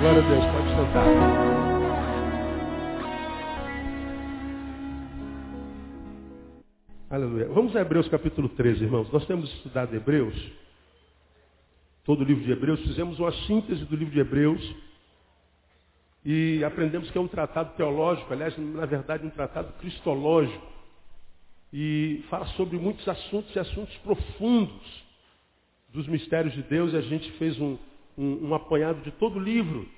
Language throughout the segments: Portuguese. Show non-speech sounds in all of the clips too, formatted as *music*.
Glória a Deus, pode sentar. Aleluia. Vamos a Hebreus capítulo 13, irmãos. Nós temos estudado Hebreus, todo o livro de Hebreus, fizemos uma síntese do livro de Hebreus e aprendemos que é um tratado teológico, aliás, na verdade, um tratado cristológico. E fala sobre muitos assuntos e assuntos profundos dos mistérios de Deus. E a gente fez um, um, um apanhado de todo o livro.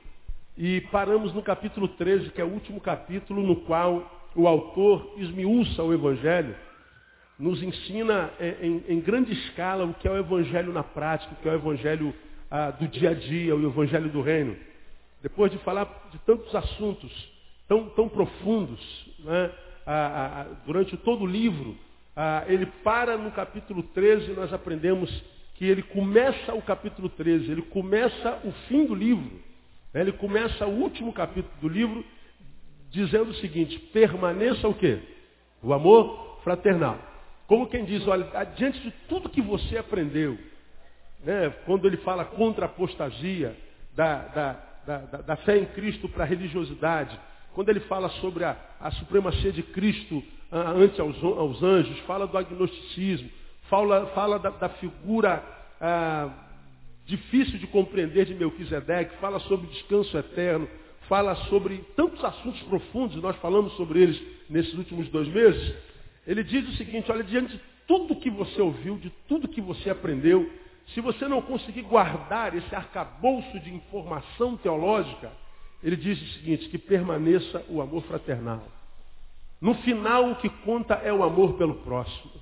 E paramos no capítulo 13, que é o último capítulo no qual o autor esmiuça o Evangelho, nos ensina é, em, em, grande escala o que é o Evangelho na prática, o que é o Evangelho ah, do dia a dia, o Evangelho do Reino. Depois de falar de tantos assuntos tão, tão profundos, né, ah, ah, durante todo o livro, ele para no capítulo 13 e nós aprendemos que ele começa o capítulo 13, ele começa o fim do livro, né? ele começa o último capítulo do livro dizendo o seguinte, permaneça o quê? O amor fraternal. Como quem diz, olha, diante de tudo que você aprendeu, né, quando ele fala contra a apostasia, da, da, da, da fé em Cristo para a religiosidade, quando ele fala sobre a, a supremacia de Cristo ante aos, aos anjos, fala do agnosticismo, fala, fala da, da figura ah, difícil de compreender de Melquisedeque, fala sobre descanso eterno, fala sobre tantos assuntos profundos, nós falamos sobre eles nesses últimos dois meses. Ele diz o seguinte, olha, diante de tudo que você ouviu, de tudo que você aprendeu, se você não conseguir guardar esse arcabouço de informação teológica, ele diz o seguinte, que permaneça o amor fraternal. No final, o que conta é o amor pelo próximo.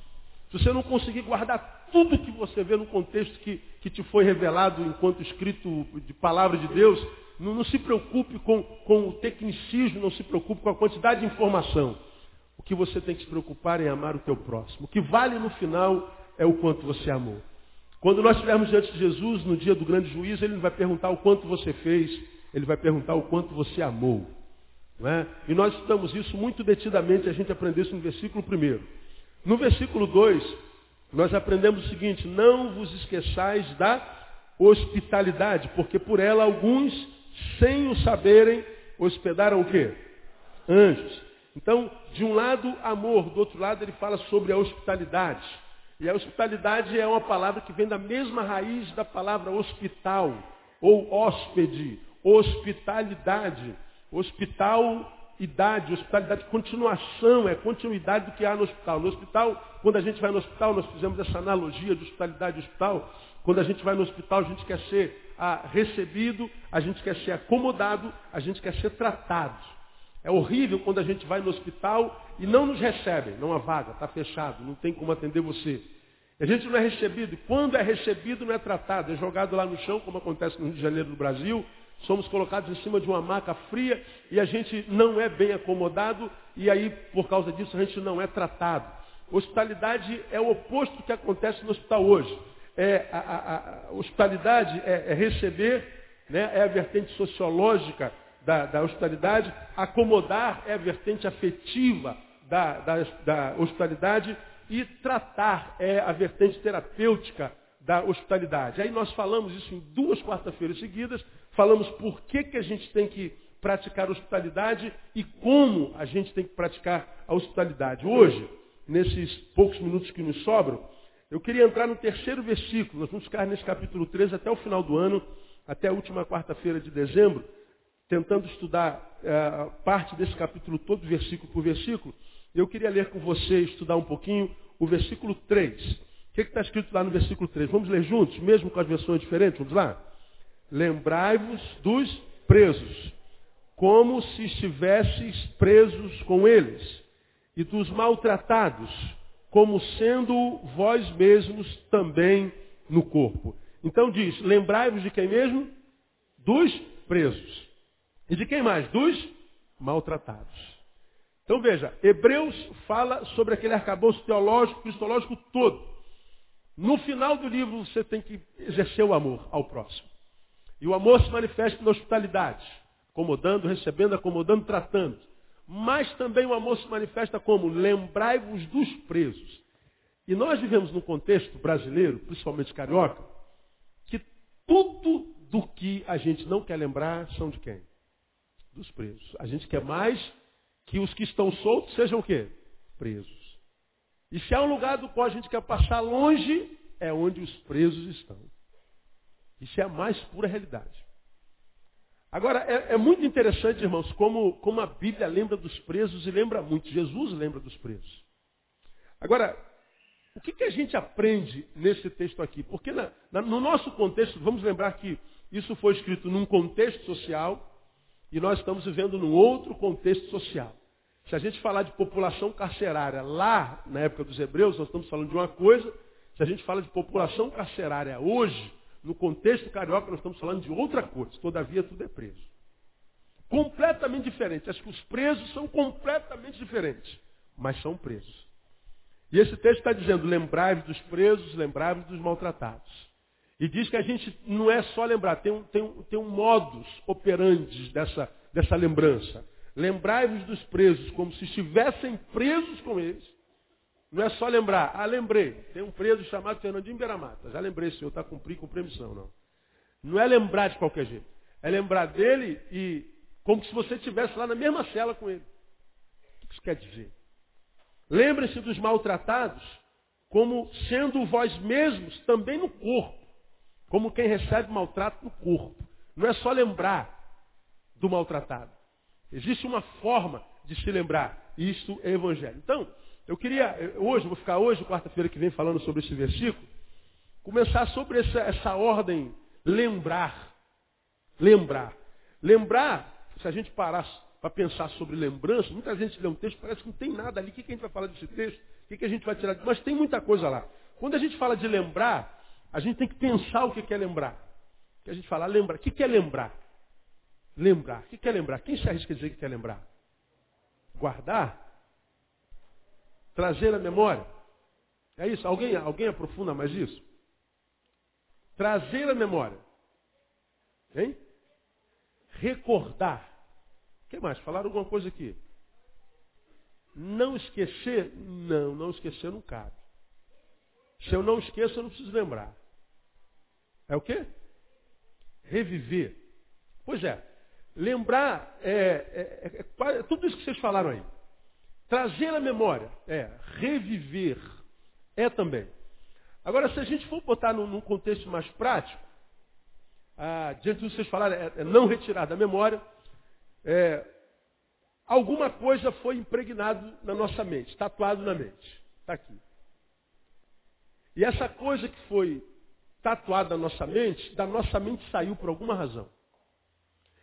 Se você não conseguir guardar tudo que você vê no contexto que, que te foi revelado enquanto escrito de palavra de Deus, não, não se preocupe com, com o tecnicismo, não se preocupe com a quantidade de informação. O que você tem que se preocupar é amar o teu próximo. O que vale no final é o quanto você amou. Quando nós estivermos diante de Jesus, no dia do grande juízo, ele vai perguntar o quanto você fez, ele vai perguntar o quanto você amou. É? E nós estudamos isso muito detidamente, a gente aprendeu isso no versículo 1. No versículo 2, nós aprendemos o seguinte, não vos esqueçais da hospitalidade, porque por ela alguns, sem o saberem, hospedaram o quê? Anjos. Então, de um lado, amor, do outro lado, ele fala sobre a hospitalidade. E a hospitalidade é uma palavra que vem da mesma raiz da palavra hospital, ou hóspede, hospitalidade. Hospital idade, hospitalidade, continuação, é continuidade do que há no hospital. No hospital, quando a gente vai no hospital, nós fizemos essa analogia de hospitalidade e hospital. Quando a gente vai no hospital, a gente quer ser ah, recebido, a gente quer ser acomodado, a gente quer ser tratado. É horrível quando a gente vai no hospital e não nos recebem, não há vaga, está fechado, não tem como atender você. A gente não é recebido. Quando é recebido, não é tratado. É jogado lá no chão, como acontece no Rio de Janeiro, no Brasil, somos colocados em cima de uma maca fria e a gente não é bem acomodado e aí, por causa disso, a gente não é tratado. Hospitalidade é o oposto do que acontece no hospital hoje. É, a, a, a hospitalidade é, é receber, né, é a vertente sociológica da, da, hospitalidade, acomodar é a vertente afetiva da, da, da hospitalidade e tratar é a vertente terapêutica da hospitalidade. Aí nós falamos isso em duas quarta-feiras seguidas, falamos por que, que a gente tem que praticar hospitalidade e como a gente tem que praticar a hospitalidade. Hoje, nesses poucos minutos que nos sobram, eu queria entrar no terceiro versículo. Nós vamos ficar nesse capítulo 13 até o final do ano, até a última quarta-feira de dezembro, tentando estudar uh, parte desse capítulo todo, versículo por versículo. Eu queria ler com você, estudar um pouquinho, o versículo 3. O que está escrito lá no versículo 3? Vamos ler juntos, mesmo com as versões diferentes? Vamos lá? Lembrai-vos dos presos, como se estivesseis presos com eles, e dos maltratados, como sendo vós mesmos também no corpo. Então diz, lembrai-vos de quem mesmo? Dos presos. E de quem mais? Dos maltratados. Então veja, Hebreus fala sobre aquele arcabouço teológico, cristológico todo. No final do livro você tem que exercer o amor ao próximo. E o amor se manifesta na hospitalidade, acomodando, recebendo, acomodando, tratando. mas também o amor se manifesta como lembrai-vos dos presos. E nós vivemos num contexto brasileiro, principalmente carioca, que tudo do que a gente não quer lembrar são de quem? Dos presos. A gente quer mais que os que estão soltos sejam o quê? Presos. E se há um lugar do qual a gente quer passar longe, é onde os presos estão. Isso é a mais pura realidade. Agora, é, é, muito interessante, irmãos, como, como a Bíblia lembra dos presos e lembra muito. Jesus lembra dos presos. Agora, o que, que a gente aprende nesse texto aqui? Porque na, na, no nosso contexto, vamos lembrar que isso foi escrito num contexto social e nós estamos vivendo num outro contexto social. Se a gente falar de população carcerária lá na época dos hebreus, nós estamos falando de uma coisa. Se a gente fala de população carcerária hoje, no contexto carioca, nós estamos falando de outra coisa. Todavia, tudo é preso. Completamente diferente. Acho que os presos são completamente diferentes, mas são presos. E esse texto está dizendo: lembrai-vos dos presos, lembrai-vos dos maltratados. E diz que a gente não é só lembrar, tem um, tem um, tem um modus operandi dessa, dessa lembrança. Lembrai-vos dos presos como se estivessem presos com eles. Não é só lembrar, ah, lembrei, tem um preso chamado Fernandinho Beiramata. Já lembrei, senhor, está cumprindo com missão, não. Não é lembrar de qualquer jeito. É lembrar dele e como se você estivesse lá na mesma cela com ele. O que isso quer dizer? Lembrem-se dos maltratados como sendo vós mesmos também no corpo. Como quem recebe maltrato no corpo. Não é só lembrar do maltratado. Existe uma forma de se lembrar. Isto é evangelho. Então, eu queria, hoje, vou ficar hoje, quarta-feira que vem, falando sobre esse versículo, começar sobre essa, essa ordem, lembrar. Lembrar. Lembrar, se a gente parar para pensar sobre lembrança, muita gente lê um texto, parece que não tem nada ali. O que, que a gente vai falar desse texto? O que, que a gente vai tirar? Mas tem muita coisa lá. Quando a gente fala de lembrar, a gente tem que pensar o que é lembrar. Que a gente fala, lembra. O que é lembrar? Lembrar. O que é lembrar? Quem se arrisca a dizer que quer lembrar? Guardar? Trazer a memória. É isso? Alguém, alguém aprofunda mais isso? Trazer a memória. Hein? Recordar. O que mais? Falaram alguma coisa aqui? Não esquecer? Não, não esquecer não cabe. Se eu não esqueço, eu não preciso lembrar. É o quê? Reviver. Pois é. Lembrar é, é, é, é tudo isso que vocês falaram aí. Trazer a memória é reviver. É também. Agora, se a gente for botar num, num contexto mais prático, ah, diante do que vocês falaram, é, é não retirar da memória, é, alguma coisa foi impregnado na nossa mente, tatuado na mente. Está aqui. E essa coisa que foi tatuada na nossa mente, da nossa mente saiu por alguma razão.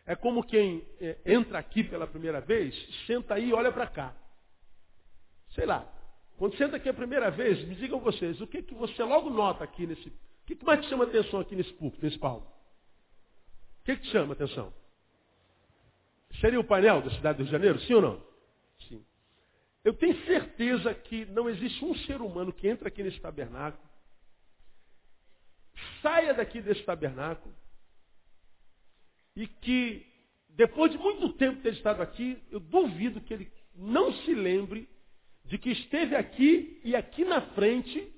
É como quem é, entra aqui pela primeira vez, senta aí e olha para cá. Sei lá. Quando senta aqui a primeira vez, me digam vocês, o que, que você logo nota aqui nesse. O que, que mais te chama atenção aqui nesse púlpito, nesse palco? O que, que te chama atenção? Seria o painel da cidade do Rio de Janeiro, sim ou não? Sim. Eu tenho certeza que não existe um ser humano que entra aqui nesse tabernáculo, saia daqui desse tabernáculo, e que, depois de muito tempo ter estado aqui, eu duvido que ele não se lembre de que esteve aqui e aqui na frente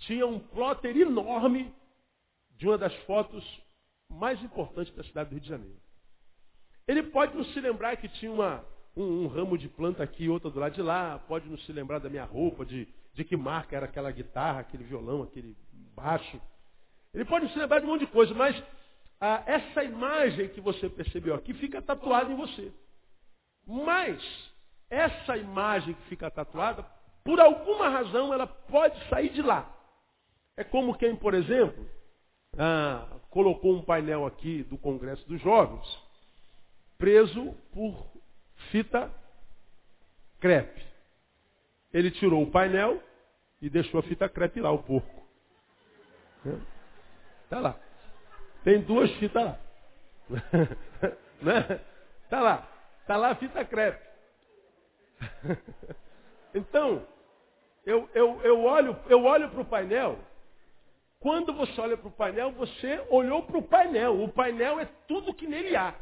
tinha um plotter enorme de uma das fotos mais importantes da cidade do Rio de Janeiro. Ele pode não se lembrar que tinha uma, um, um, ramo de planta aqui e outra do lado de lá, pode não se lembrar da minha roupa, de, de que marca era aquela guitarra, aquele violão, aquele baixo. Ele pode não se lembrar de um monte de coisa, mas ah, essa imagem que você percebeu aqui fica tatuada em você. Mas essa imagem que fica tatuada, por alguma razão, ela pode sair de lá. É como quem, por exemplo, ah, colocou um painel aqui do Congresso dos Jovens, preso por fita crepe. Ele tirou o painel e deixou a fita crepe lá, o porco. Está lá. Tem duas fitas lá. *laughs* né? Tá lá. Está lá a fita crepe. *laughs* então, eu, eu, eu olho, eu olho para o painel. Quando você olha para o painel, você olhou para o painel. O painel é tudo que nele há.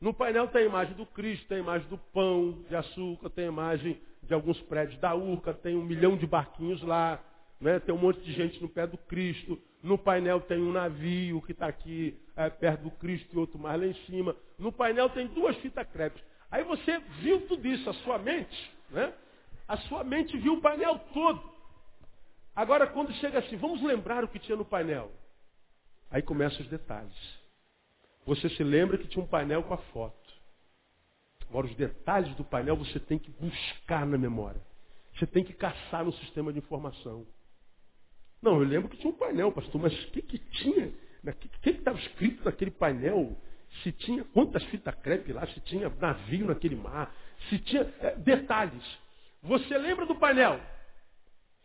No painel tem a imagem do Cristo, tem a imagem do pão de açúcar, tem a imagem de alguns prédios da Urca, tem um milhão de barquinhos lá, né? tem um monte de gente no pé do Cristo. No painel tem um navio que está aqui é, perto do Cristo e outro mais lá em cima. No painel tem duas fitas crepes. Aí você viu tudo isso, a sua mente, né? A sua mente viu o painel todo. Agora, quando chega assim, vamos lembrar o que tinha no painel. Aí começam os detalhes. Você se lembra que tinha um painel com a foto. Agora, os detalhes do painel você tem que buscar na memória. Você tem que caçar no sistema de informação. Não, eu lembro que tinha um painel, pastor, mas o que, que tinha? O que estava escrito naquele painel? Se tinha quantas fitas crepe lá, se tinha navio naquele mar, se tinha. É, detalhes. Você lembra do painel?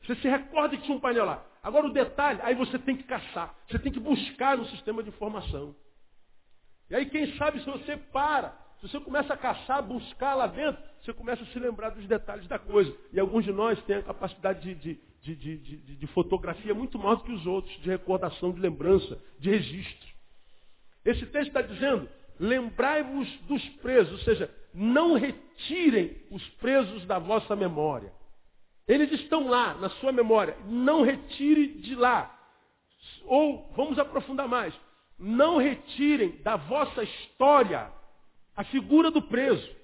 Você se recorda que tinha um painel lá. Agora o detalhe, aí você tem que caçar. Você tem que buscar no sistema de informação. E aí, quem sabe, se você para, se você começa a caçar, buscar lá dentro, você começa a se lembrar dos detalhes da coisa. E alguns de nós têm a capacidade de, de, de, de, de fotografia muito maior do que os outros, de recordação, de lembrança, de registro. Esse texto está dizendo, lembrai-vos dos presos, ou seja, não retirem os presos da vossa memória. Eles estão lá, na sua memória. Não retire de lá. Ou, vamos aprofundar mais, não retirem da vossa história a figura do preso.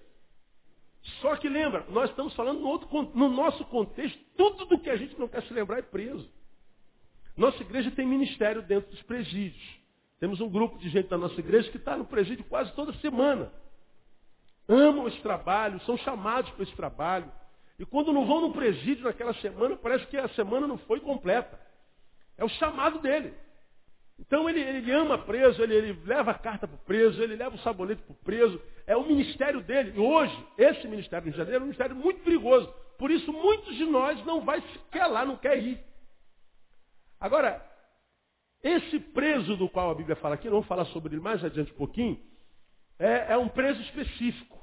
Só que lembra, nós estamos falando no, outro, no nosso contexto, tudo do que a gente não quer se lembrar é preso. Nossa igreja tem ministério dentro dos presídios. Temos um grupo de gente da nossa igreja que está no presídio quase toda semana. Amam esse trabalho, são chamados para esse trabalho. E quando não vão no presídio naquela semana, parece que a semana não foi completa. É o chamado dele. Então ele, ele ama preso, ele, ele leva a carta para o preso, ele leva o sabonete para o preso. É o ministério dele. E hoje, esse ministério de Janeiro é um ministério muito perigoso. Por isso, muitos de nós não vai sequer lá, não quer ir. Agora, esse preso do qual a Bíblia fala aqui, não vou falar sobre ele mais adiante um pouquinho, é, é um preso específico,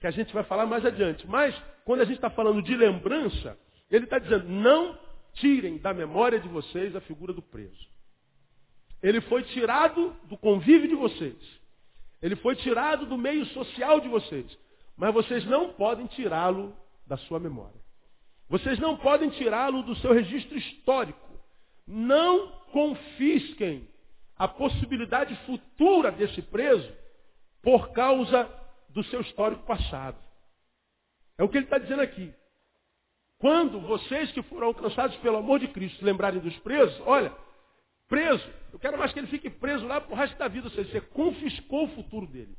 que a gente vai falar mais adiante. Mas, quando a gente está falando de lembrança, ele está dizendo, não tirem da memória de vocês a figura do preso. Ele foi tirado do convívio de vocês. Ele foi tirado do meio social de vocês. Mas vocês não podem tirá-lo da sua memória. Vocês não podem tirá-lo do seu registro histórico. Não confisquem a possibilidade futura desse preso por causa do seu histórico passado. É o que ele está dizendo aqui. Quando vocês que foram alcançados pelo amor de Cristo lembrarem dos presos, olha, preso. Eu quero mais que ele fique preso lá para o resto da vida. Ou seja, você confiscou o futuro dele.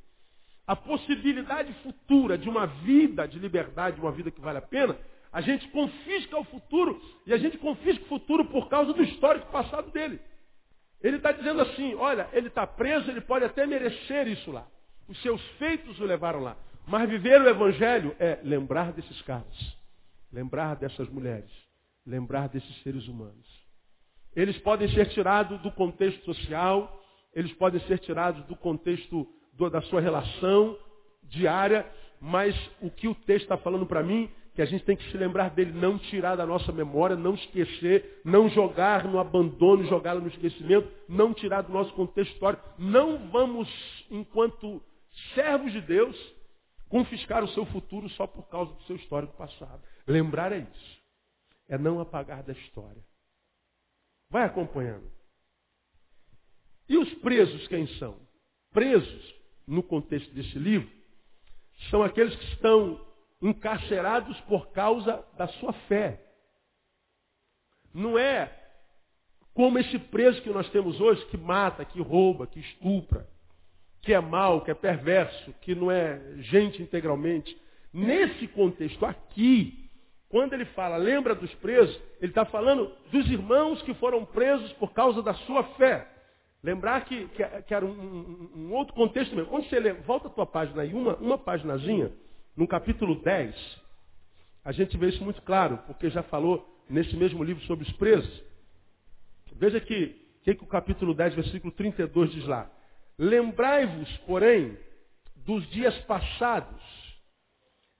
A possibilidade futura de uma vida de liberdade, de uma vida que vale a pena, a gente confisca o futuro e a gente confisca o futuro por causa do histórico passado dele. Ele está dizendo assim, olha, ele está preso, ele pode até merecer isso lá. Os seus feitos o levaram lá. Mas viver o evangelho é lembrar desses caras, lembrar dessas mulheres, lembrar desses seres humanos. Eles podem ser tirados do contexto social, eles podem ser tirados do contexto do, da sua relação diária, mas o que o texto está falando para mim, que a gente tem que se lembrar dele, não tirar da nossa memória, não esquecer, não jogar no abandono, jogar no esquecimento, não tirar do nosso contexto histórico. Não vamos, enquanto servos de Deus, confiscar o seu futuro só por causa do seu histórico passado. Lembrar é isso. É não apagar da história. Vai acompanhando. E os presos quem são? Presos, no contexto desse livro, são aqueles que estão encarcerados por causa da sua fé. Não é como esse preso que nós temos hoje, que mata, que rouba, que estupra, que é mau, que é perverso, que não é gente integralmente. Nesse contexto aqui, quando ele fala, lembra dos presos, ele está falando dos irmãos que foram presos por causa da sua fé. Lembrar que, que, que era um, um, um, outro contexto mesmo. Quando você lê, volta a tua página aí, uma, uma paginazinha, no capítulo 10, a gente vê isso muito claro, porque já falou nesse mesmo livro sobre os presos. Veja que, que, que o capítulo 10, versículo 32 diz lá. Lembrai-vos, porém, dos dias passados,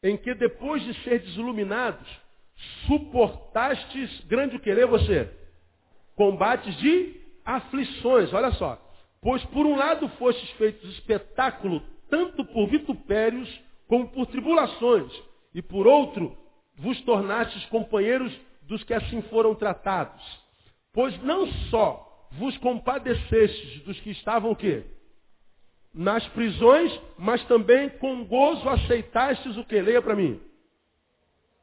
em que depois de ser desiluminados, suportastes grande o querer você? Combates de aflições, olha só. Pois por um lado fostes feitos espetáculo tanto por vitupérios como por tribulações, e por outro, vos tornastes companheiros dos que assim foram tratados. Pois não só vos compadecestes dos que estavam o quê? Nas prisões, mas também com gozo aceitastes o que? Leia para mim.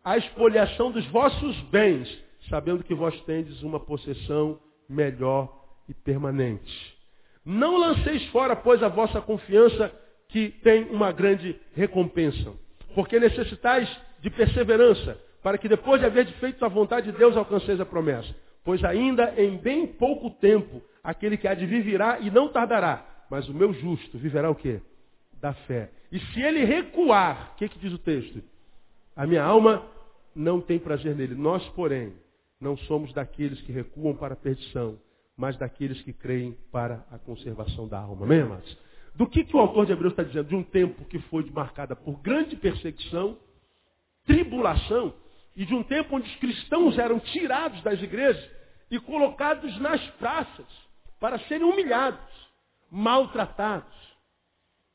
A expoliação dos vossos bens, sabendo que vós tendes uma possessão melhor e permanente. Não lanceis fora, pois, a vossa confiança, que tem uma grande recompensa. Porque necessitais de perseverança, para que depois de haver feito a vontade de Deus alcanceis a promessa. Pois ainda em bem pouco tempo, aquele que há de vir virá e não tardará. Mas o meu justo viverá o quê? Da fé. E se ele recuar, o que, que diz o texto? A minha alma não tem prazer nele. Nós, porém, não somos daqueles que recuam para a perdição, mas daqueles que creem para a conservação da alma. Amém, amados? Do que, que o autor de Hebreus está dizendo? De um tempo que foi marcada por grande perseguição, tribulação, e de um tempo onde os cristãos eram tirados das igrejas e colocados nas praças para serem humilhados, maltratados.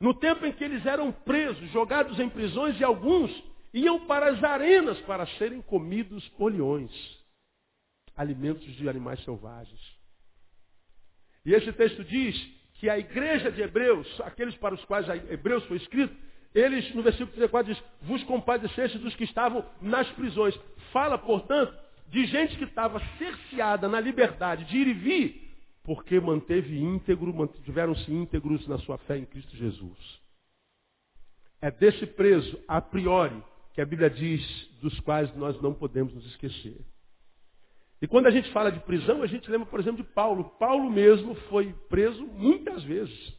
No tempo em que eles eram presos, jogados em prisões e alguns iam para as arenas para serem comidos por leões, alimentos de animais selvagens. E esse texto diz que a igreja de Hebreus, aqueles para os quais Hebreus foi escrito, eles, no versículo 34, diz, vos compadeceste dos que estavam nas prisões. Fala, portanto, de gente que estava cerceada na liberdade de ir e vir, porque manteve íntegro, mantiveram-se íntegros na sua fé em Cristo Jesus. É desse preso, a priori, que a Bíblia diz, dos quais nós não podemos nos esquecer. E quando a gente fala de prisão, a gente lembra, por exemplo, de Paulo. Paulo mesmo foi preso muitas vezes.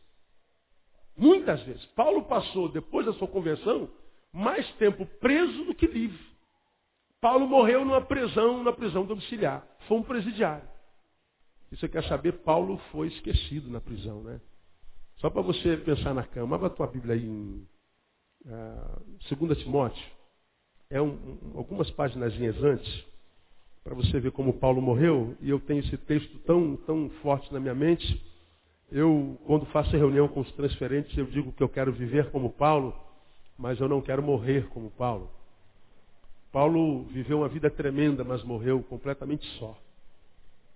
Muitas vezes. Paulo passou, depois da sua conversão, mais tempo preso do que livre. Paulo morreu numa prisão, na prisão domiciliar. Foi um presidiário. E você quer saber, Paulo foi esquecido na prisão, né? Só para você pensar na cama. Abra a tua Bíblia aí em uh, 2 Timóteo. É um, um, algumas páginas antes, para você ver como Paulo morreu. E eu tenho esse texto tão, tão forte na minha mente eu, quando faço reunião com os transferentes, eu digo que eu quero viver como Paulo, mas eu não quero morrer como Paulo. Paulo viveu uma vida tremenda, mas morreu completamente só.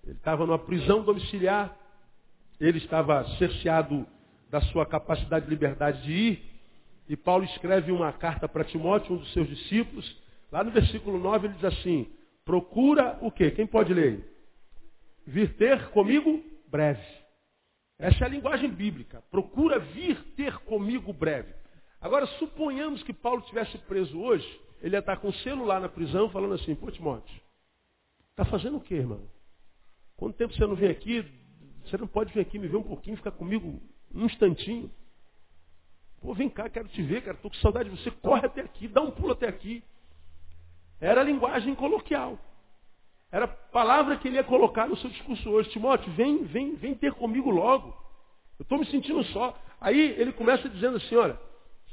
Ele estava numa prisão domiciliar, ele estava cerceado da sua capacidade de liberdade de ir, e Paulo escreve uma carta para Timóteo, um dos seus discípulos. Lá no versículo 9 ele diz assim: Procura o quê? Quem pode ler? Vir ter comigo breve. Essa é a linguagem bíblica. Procura vir ter comigo breve. Agora, suponhamos que Paulo tivesse preso hoje, ele ia estar com o celular na prisão falando assim, pô Timóteo, está fazendo o quê, irmão? Quanto tempo você não vem aqui? Você não pode vir aqui me ver um pouquinho, ficar comigo um instantinho? Pô, vem cá, quero te ver, cara, estou com saudade de você, corre até aqui, dá um pulo até aqui. Era linguagem coloquial. Era a palavra que ele ia colocar no seu discurso hoje. Timóteo, vem, vem, vem ter comigo logo. Eu estou me sentindo só. Aí ele começa dizendo assim, olha,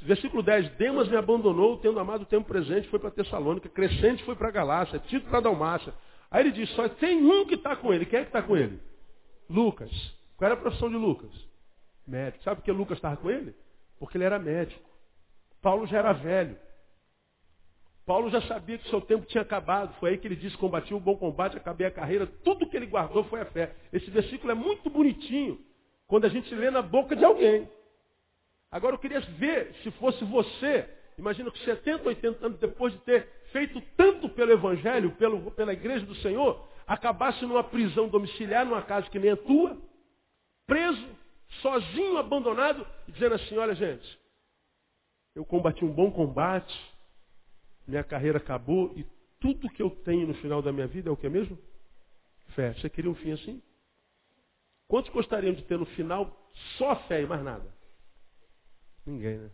versículo 10, Demas me abandonou, tendo amado o tempo presente, foi para Tessalônica, Crescente foi para Galácia, Tito para Dalmácia. Aí ele diz, só tem um que está com ele. Quem é que está com ele? Lucas. Qual era a profissão de Lucas? Médico. Sabe por que Lucas estava com ele? Porque ele era médico. Paulo já era velho. Paulo já sabia que o seu tempo tinha acabado. Foi aí que ele disse, combati o bom combate, acabei a carreira. Tudo que ele guardou foi a fé. Esse versículo é muito bonitinho quando a gente lê na boca de alguém. Agora eu queria ver se fosse você, imagina que 70, 80 anos depois de ter feito tanto pelo Evangelho, pelo, pela igreja do Senhor, acabasse numa prisão domiciliar, numa casa que nem a tua, preso, sozinho, abandonado, e dizendo assim, olha gente, eu combati um bom combate, minha carreira acabou e tudo que eu tenho no final da minha vida é o que mesmo? Fé. Você queria um fim assim? Quantos gostariam de ter no final só fé e mais nada? Ninguém, né?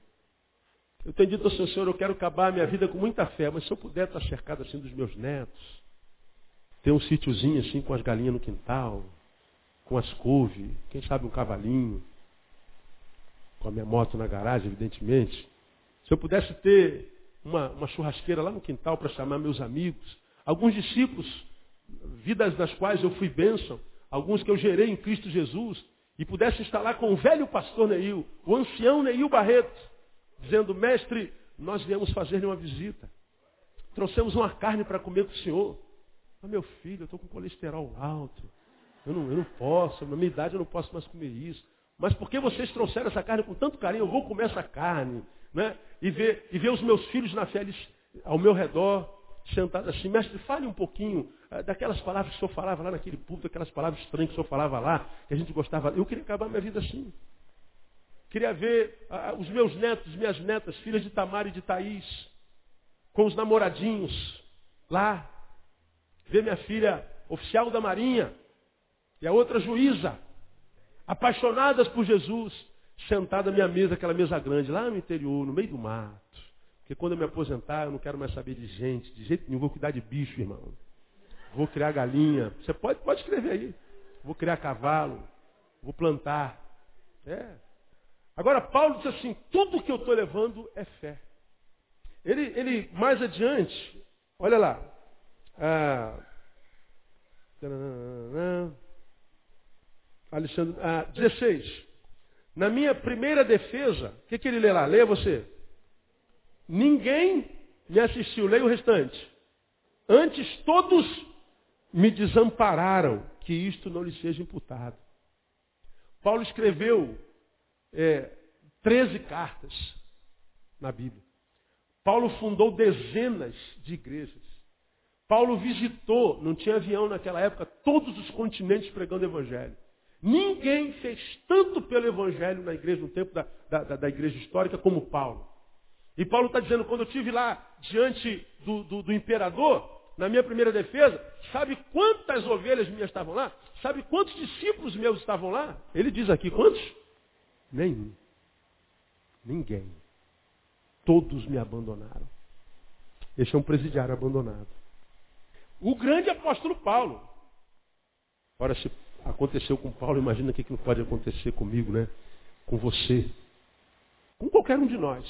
Eu tenho dito ao Senhor, Senhor, eu quero acabar a minha vida com muita fé, mas se eu puder estar cercado assim dos meus netos, ter um sítiozinho assim com as galinhas no quintal, com as couves, quem sabe um cavalinho, com a minha moto na garagem, evidentemente. Se eu pudesse ter uma, uma churrasqueira lá no quintal para chamar meus amigos. Alguns discípulos, vidas das quais eu fui bênção, alguns que eu gerei em Cristo Jesus, e pudesse estar lá com o velho pastor Neil, o ancião Neil Barreto, dizendo, mestre, nós viemos fazer-lhe uma visita. Trouxemos uma carne para comer com o senhor. Mas meu filho, eu estou com colesterol alto. Eu não, eu não posso, na minha idade eu não posso mais comer isso. Mas por que vocês trouxeram essa carne com tanto carinho? Eu vou comer essa carne. Né? E, ver, e ver os meus filhos na fé eles, ao meu redor, sentados assim. Mestre, fale um pouquinho uh, daquelas palavras que o senhor falava lá naquele púlpito, aquelas palavras estranhas que o senhor falava lá, que a gente gostava. Eu queria acabar minha vida assim. Queria ver uh, os meus netos, minhas netas, filhas de Tamar e de Thaís, com os namoradinhos lá. Ver minha filha oficial da Marinha e a outra juíza, apaixonadas por Jesus, sentada à minha mesa, aquela mesa grande, lá no interior, no meio do mato. Porque quando eu me aposentar, eu não quero mais saber de gente, de jeito nenhum, vou cuidar de bicho, irmão. Vou criar galinha. Você pode, pode escrever aí. Vou criar cavalo. Vou plantar. É. Agora, Paulo diz assim: tudo que eu estou levando é fé. Ele, ele, mais adiante, olha lá. Ah, Alexandre, ah, 16. Na minha primeira defesa, o que, que ele lê lá? Leia você. Ninguém me assistiu. Leia o restante. Antes todos me desampararam, que isto não lhe seja imputado. Paulo escreveu é, 13 cartas na Bíblia. Paulo fundou dezenas de igrejas. Paulo visitou, não tinha avião naquela época, todos os continentes pregando o Evangelho. Ninguém fez tanto pelo Evangelho na igreja, no tempo da, da, da igreja histórica, como Paulo. E Paulo está dizendo, quando eu estive lá diante do, do, do imperador, na minha primeira defesa, sabe quantas ovelhas minhas estavam lá? Sabe quantos discípulos meus estavam lá? Ele diz aqui, quantos? Nenhum. Ninguém. Todos me abandonaram. Este é um presidiário abandonado. O grande apóstolo Paulo. Ora, se aconteceu com Paulo, imagina o que não pode acontecer comigo, né? Com você. Com qualquer um de nós.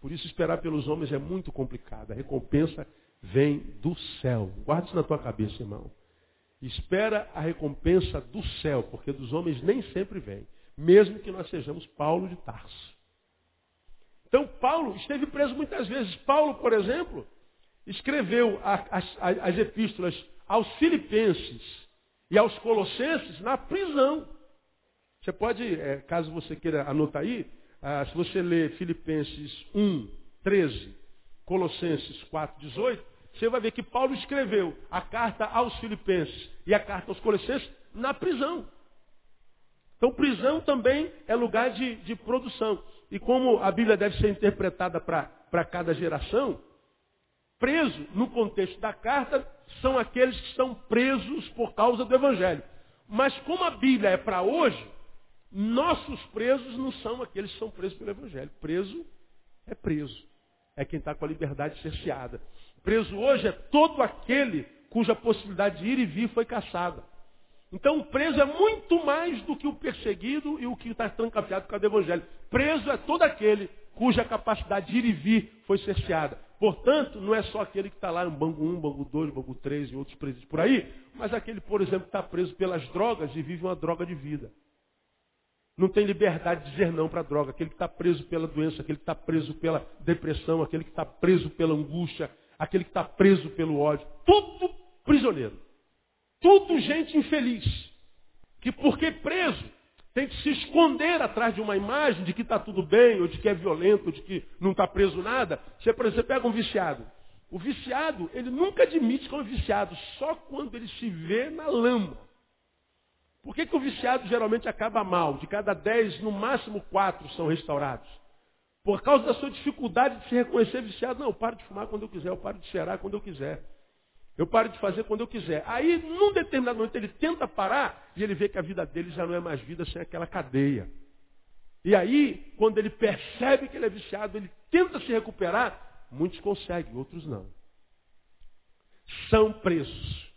Por isso esperar pelos homens é muito complicado. A recompensa vem do céu. Guarde isso na tua cabeça, irmão. Espera a recompensa do céu, porque dos homens nem sempre vem. Mesmo que nós sejamos Paulo de Tarso. Então Paulo esteve preso muitas vezes. Paulo, por exemplo, escreveu as, as, as epístolas aos filipenses e aos colossenses na prisão. Você pode, é, caso você queira anotar aí, ah, se você ler Filipenses 1, 13, Colossenses 4, 18, você vai ver que Paulo escreveu a carta aos Filipenses e a carta aos Colossenses na prisão. Então, prisão também é lugar de, de produção. E como a Bíblia deve ser interpretada para cada geração, preso no contexto da carta são aqueles que estão presos por causa do Evangelho. Mas como a Bíblia é para hoje, nossos presos não são aqueles que são presos pelo Evangelho. Preso é preso. É quem está com a liberdade cerceada. Preso hoje é todo aquele cuja possibilidade de ir e vir foi caçada. Então o preso é muito mais do que o perseguido e o que está trancafiado por causa do Evangelho. Preso é todo aquele cuja capacidade de ir e vir foi cerceada. Portanto, não é só aquele que está lá no Banco 1, Banco 2, Banco 3 e outros presídios por aí, mas aquele, por exemplo, que está preso pelas drogas e vive uma droga de vida. Não tem liberdade de dizer não para a droga. Aquele que está preso pela doença, aquele que está preso pela depressão, aquele que está preso pela angústia, aquele que está preso pelo ódio. Tudo prisioneiro. Tudo gente infeliz. Que porque preso, tem que se esconder atrás de uma imagem de que está tudo bem, ou de que é violento, ou de que não está preso nada. Você, por exemplo, pega um viciado. O viciado, ele nunca admite que é um viciado, só quando ele se vê na lama. Por que, que o viciado geralmente acaba mal? De cada dez, no máximo quatro são restaurados. Por causa da sua dificuldade de se reconhecer viciado. Não, eu paro de fumar quando eu quiser, eu paro de cheirar quando eu quiser. Eu paro de fazer quando eu quiser. Aí, num determinado momento, ele tenta parar e ele vê que a vida dele já não é mais vida sem aquela cadeia. E aí, quando ele percebe que ele é viciado, ele tenta se recuperar, muitos conseguem, outros não. São presos.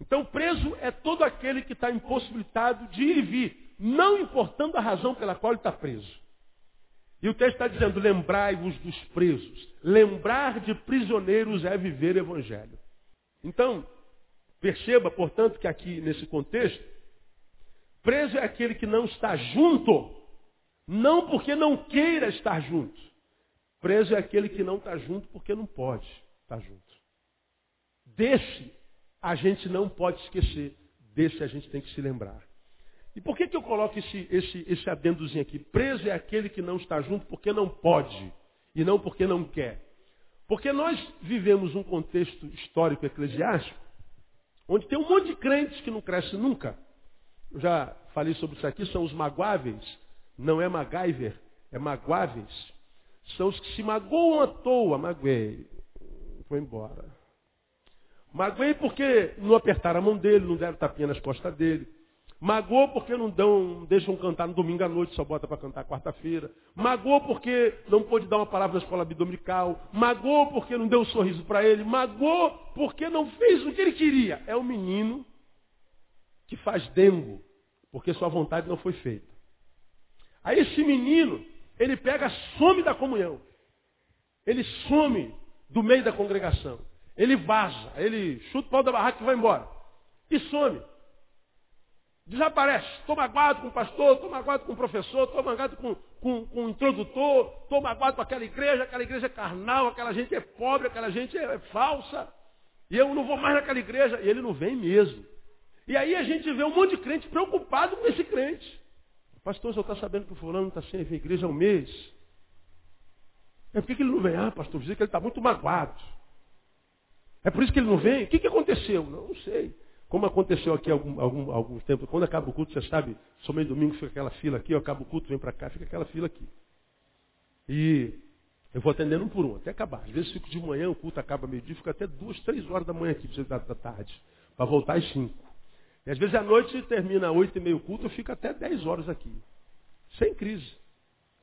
Então, preso é todo aquele que está impossibilitado de ir e vir, não importando a razão pela qual ele está preso. E o texto está dizendo: lembrai-vos dos presos. Lembrar de prisioneiros é viver evangelho. Então, perceba, portanto, que aqui nesse contexto, Preso é aquele que não está junto, não porque não queira estar junto. Preso é aquele que não está junto porque não pode estar junto. Desse a gente não pode esquecer, desse a gente tem que se lembrar. E por que, que eu coloco esse, esse, esse adendozinho aqui? Preso é aquele que não está junto porque não pode e não porque não quer. Porque nós vivemos um contexto histórico eclesiástico onde tem um monte de crentes que não crescem nunca. Eu já falei sobre isso aqui, são os magoáveis. Não é MacGyver, é magoáveis. São os que se magoam à toa. Magoei. Foi embora. Magoei porque não apertaram a mão dele, não deram tapinha nas costas dele. Magoou porque não dão, deixam cantar no domingo à noite, só bota para cantar quarta-feira. Magoou porque não pôde dar uma palavra na escola bidominical. Magoou porque não deu um sorriso para ele. Magoou porque não fez o que ele queria. É o menino que faz dengo, porque sua vontade não foi feita. Aí esse menino, ele pega, some da comunhão. Ele some do meio da congregação. Ele vaza, ele chuta o pau da barraca e vai embora. E some. Desaparece. Estou magoado com o pastor, estou magoado com o professor, estou magoado com, com, com o introdutor, estou magoado com aquela igreja, aquela igreja é carnal, aquela gente é pobre, aquela gente é, é falsa. E eu não vou mais naquela igreja. E ele não vem mesmo. E aí a gente vê um monte de crente preocupado com esse crente. Pastor, você está sabendo que o fulano está sem vir igreja há um mês? É por que ele não vem? Ah, pastor, dizer que ele está muito magoado. É por isso que ele não vem? O que, que aconteceu? Não, não sei. Como aconteceu aqui algum, algum, algum tempo, quando acaba o culto, você sabe, somente domingo fica aquela fila aqui, eu acabo o culto, vem para cá, fica aquela fila aqui. E eu vou atendendo um por um, até acabar. Às vezes fico de manhã, o culto acaba meio-dia, fica até duas, três horas da manhã aqui, da, da tarde, para voltar às cinco. E às vezes à noite termina oito e meio culto, eu fico até dez horas aqui. Sem crise.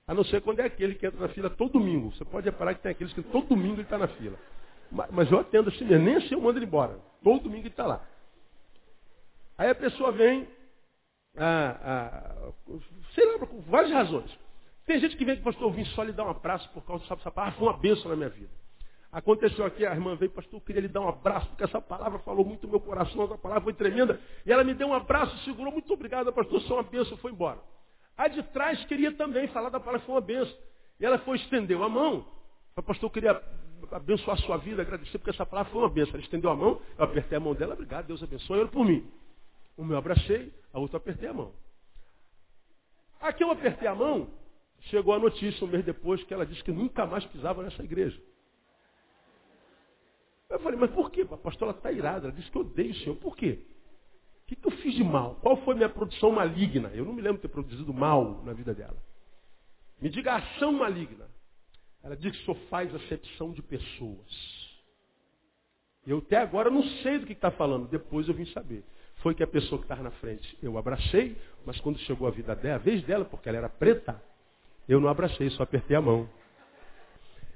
A não ser quando é aquele que entra na fila todo domingo. Você pode reparar que tem aqueles que todo domingo ele está na fila. Mas, mas, eu atendo assim mesmo, nem assim eu mando ele embora. Todo domingo ele está lá. Aí a pessoa vem, ah, ah, sei lá, por várias razões. Tem gente que vem que pastor vim só lhe dar um abraço por causa dessa palavra. Ah, foi uma bênção na minha vida. Aconteceu aqui, a irmã veio, pastor, eu queria lhe dar um abraço, porque essa palavra falou muito no meu coração, essa palavra foi tremenda. E ela me deu um abraço, segurou, muito obrigado, pastor, só uma bênção, foi embora. A de trás queria também falar da palavra, foi uma bênção. E ela foi, estendeu a mão. Pastor, eu queria abençoar a sua vida, agradecer, porque essa palavra foi uma bênção. Ela estendeu a mão, eu apertei a mão dela, obrigado, Deus abençoe, ela por mim. O meu abracei, a outra apertei a mão. Aqui eu apertei a mão, chegou a notícia um mês depois que ela disse que nunca mais pisava nessa igreja. Eu falei, mas por quê? A pastora está irada, ela disse que eu odeio o Senhor. Por quê? O que, que eu fiz de mal? Qual foi minha produção maligna? Eu não me lembro de ter produzido mal na vida dela. Me diga a ação maligna. Ela diz que só faz acepção de pessoas. Eu até agora não sei do que está falando. Depois eu vim saber foi que a pessoa que estava na frente eu abracei, mas quando chegou a vida dela, a vez dela, porque ela era preta, eu não abracei, só apertei a mão.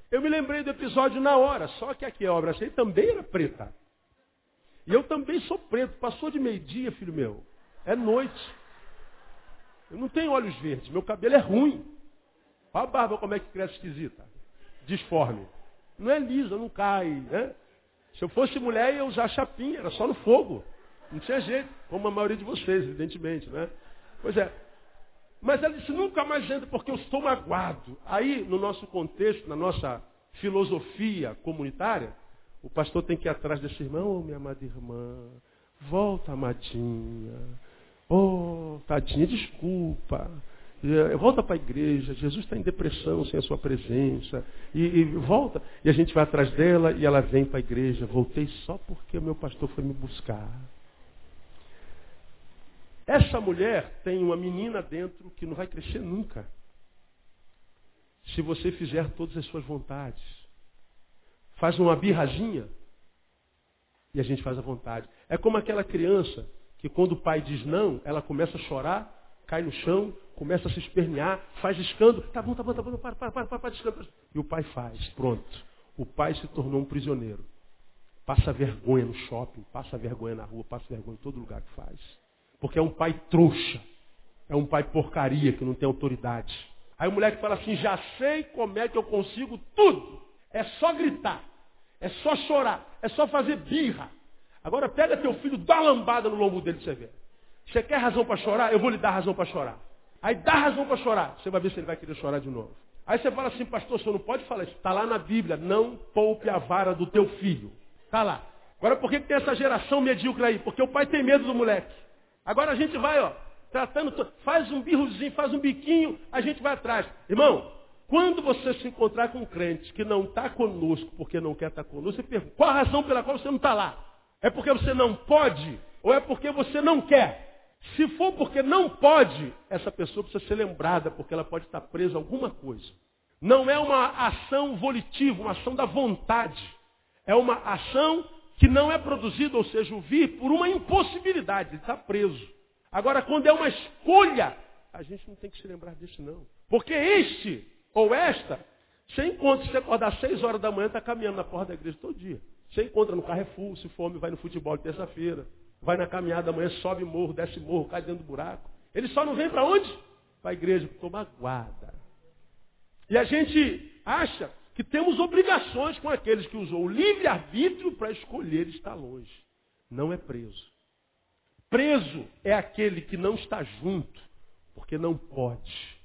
Eu me lembrei do episódio na hora, só que aqui eu abracei também era preta. E eu também sou preto. Passou de meio-dia, filho meu. É noite. Eu não tenho olhos verdes, meu cabelo é ruim. Olha a barba como é que cresce esquisita. Disforme. Não é lisa, não cai. Né? Se eu fosse mulher, ia usar chapinha, era só no fogo. Não tinha jeito, como a maioria de vocês, evidentemente, né? Pois é. Mas ela disse, nunca mais entra porque eu estou magoado. Aí, no nosso contexto, na nossa filosofia comunitária, o pastor tem que ir atrás desse irmão, oh, minha amada irmã, volta, amadinha. Oh, tadinha, desculpa. Eh, volta para a igreja, Jesus está em depressão sem a sua presença. E, e, volta. E a gente vai atrás dela e ela vem para a igreja. Voltei só porque o meu pastor foi me buscar. Essa mulher tem uma menina dentro que não vai crescer nunca. Se você fizer todas as suas vontades. Faz uma birrazinha e a gente faz a vontade. É como aquela criança que quando o pai diz não, ela começa a chorar, cai no chão, começa a se espernear, faz escândalo. Tá bom, tá bom, tá bom, para, para, para, para, para, escândalo. E o pai faz, pronto. O pai se tornou um prisioneiro. Passa vergonha no shopping, passa vergonha na rua, passa vergonha em todo lugar que faz. Porque é um pai trouxa. É um pai porcaria que não tem autoridade. Aí o moleque fala assim, já sei como é que eu consigo tudo. É só gritar. É só chorar. É só fazer birra. Agora pega teu filho, dá uma lambada no lombo dele pra você ver. Você quer razão para chorar? Eu vou lhe dar razão para chorar. Aí dá razão para chorar. Você vai ver se ele vai querer chorar de novo. Aí você fala assim, pastor, você não pode falar isso. Está lá na Bíblia. Não poupe a vara do teu filho. Está lá. Agora, por que, tem essa geração medíocre aí? Porque o pai tem medo do moleque. Agora a gente vai, ó, tratando, faz um birrozinho, faz um biquinho, a gente vai atrás. Irmão, quando você se encontrar com um crente que não está conosco porque não quer estar tá conosco, você pergunta, qual a razão pela qual você não está lá? É porque você não pode ou é porque você não quer? Se for porque não pode, essa pessoa precisa ser lembrada, porque ela pode estar presa a alguma coisa. Não é uma ação volitiva, uma ação da vontade. É uma ação que não é produzida, ou seja, o vir, por uma impossibilidade, ele está preso. Agora, quando é uma escolha, a gente não tem que se lembrar disso, não. Porque este ou esta, você encontra, se você acordar às seis horas da manhã, está caminhando na porta da igreja todo dia. Você encontra no Carrefour, se for homem, vai no futebol de terça-feira. Vai na caminhada amanhã, sobe morro, desce morro, cai dentro do buraco. Ele só não vem para onde? Para a igreja, tomar guarda. E a gente acha que temos obrigações com aqueles que usou o livre-arbítrio para escolher estar longe. Não é preso. Preso é aquele que não está junto, porque não pode.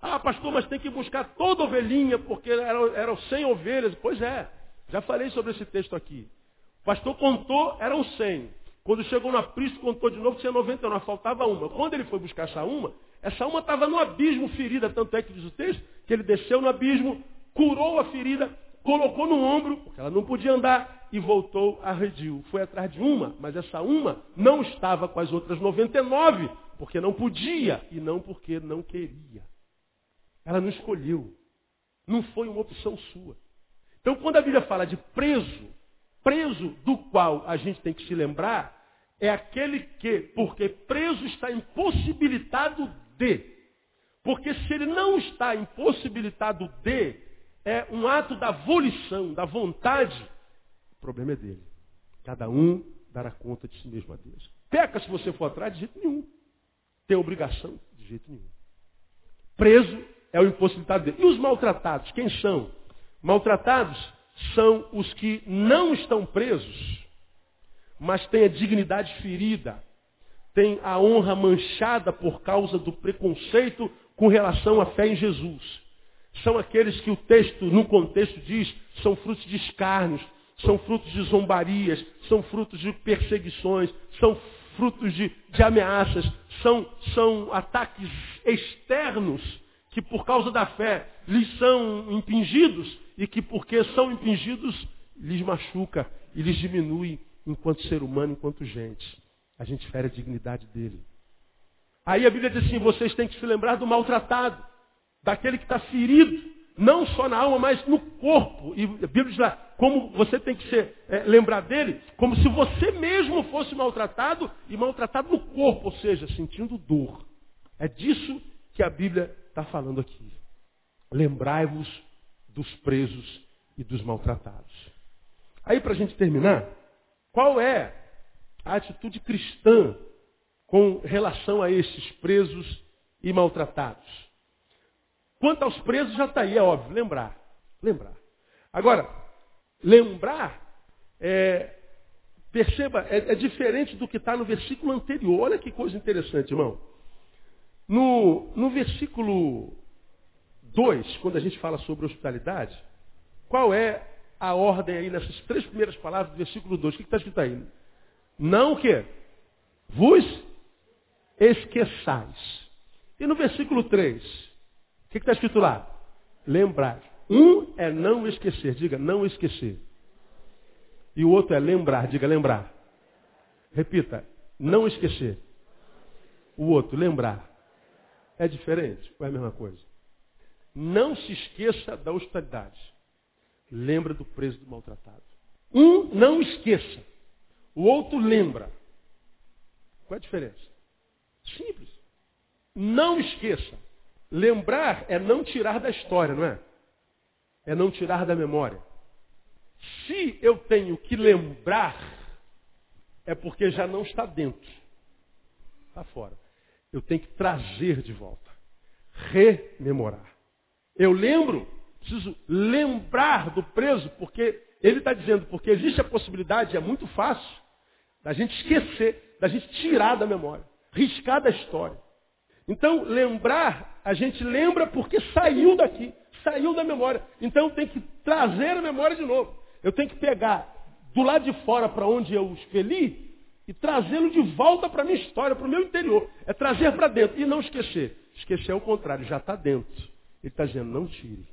Ah, pastor, mas tem que buscar toda ovelhinha, porque eram, eram 100 ovelhas. Pois é, já falei sobre esse texto aqui. O pastor contou, eram 100. Quando chegou no aprisco, contou de novo, tinha 99, faltava uma. Quando ele foi buscar essa uma, essa uma estava no abismo ferida, tanto é que diz o texto, que ele desceu no abismo, curou a ferida, colocou no ombro, porque ela não podia andar, e voltou a redil. Foi atrás de uma, mas essa uma não estava com as outras 99, porque não podia, e não porque não queria. Ela não escolheu. Não foi uma opção sua. Então, quando a Bíblia fala de preso, preso do qual a gente tem que se lembrar é aquele que, porque preso está impossibilitado de. Porque se ele não está impossibilitado de, é um ato da volição, da vontade, o problema é dele. Cada um dará conta de si mesmo a Deus. Peca se você for atrás, de jeito nenhum. Tem obrigação, de jeito nenhum. Preso é o impossibilitado dele. E os maltratados, quem são? Maltratados são os que não estão presos, mas têm a dignidade ferida, têm a honra manchada por causa do preconceito com relação à fé em Jesus. São aqueles que o texto, no contexto, diz, são frutos de escárnios, são frutos de zombarias, são frutos de perseguições, são frutos de, de ameaças, são, são ataques externos que por causa da fé lhes são impingidos e que porque são impingidos lhes machuca e lhes diminui enquanto ser humano, enquanto gente. A gente fere a dignidade dele. Aí a Bíblia diz assim, vocês têm que se lembrar do maltratado, daquele que está ferido, não só na alma, mas no corpo. E a Bíblia diz lá, como você tem que ser, é, lembrar dele, como se você mesmo fosse maltratado e maltratado no corpo, ou seja, sentindo dor. É disso que a Bíblia está falando aqui. Lembrai-vos dos presos e dos maltratados. Aí, para a gente terminar, qual é a atitude cristã com relação a esses presos e maltratados? Quanto aos presos, já está aí, é óbvio, lembrar. Lembrar. Agora, lembrar, é, perceba, é, é diferente do que está no versículo anterior. Olha que coisa interessante, irmão. No, no versículo 2, quando a gente fala sobre hospitalidade, qual é a ordem aí nessas três primeiras palavras do versículo 2? O que está escrito aí? Não o quê? Vos esqueçais. E no versículo 3, o que está escrito lá? Lembrar. Um é não esquecer, diga não esquecer. E o outro é lembrar, diga lembrar. Repita, não esquecer. O outro, lembrar. É diferente ou é a mesma coisa? Não se esqueça da hospitalidade. Lembra do preso do maltratado. Um não esqueça. O outro lembra. Qual é a diferença? Simples. Não esqueça. Lembrar é não tirar da história, não é? É não tirar da memória. Se eu tenho que lembrar, é porque já não está dentro. Está fora eu tenho que trazer de volta. Rememorar. Eu lembro, preciso lembrar do preso, porque ele está dizendo, porque existe a possibilidade, é muito fácil, da gente esquecer. da gente tirar da memória, riscar da história. Então, lembrar, a gente lembra porque saiu daqui, saiu da memória. Então, tem que trazer a memória de novo. Eu tenho que pegar do lado de fora para onde eu expeli e trazê-lo de volta para a minha história, para o meu interior. É trazer para dentro e não esquecer. Esquecer é o contrário, já está dentro. Ele está dizendo, não tire.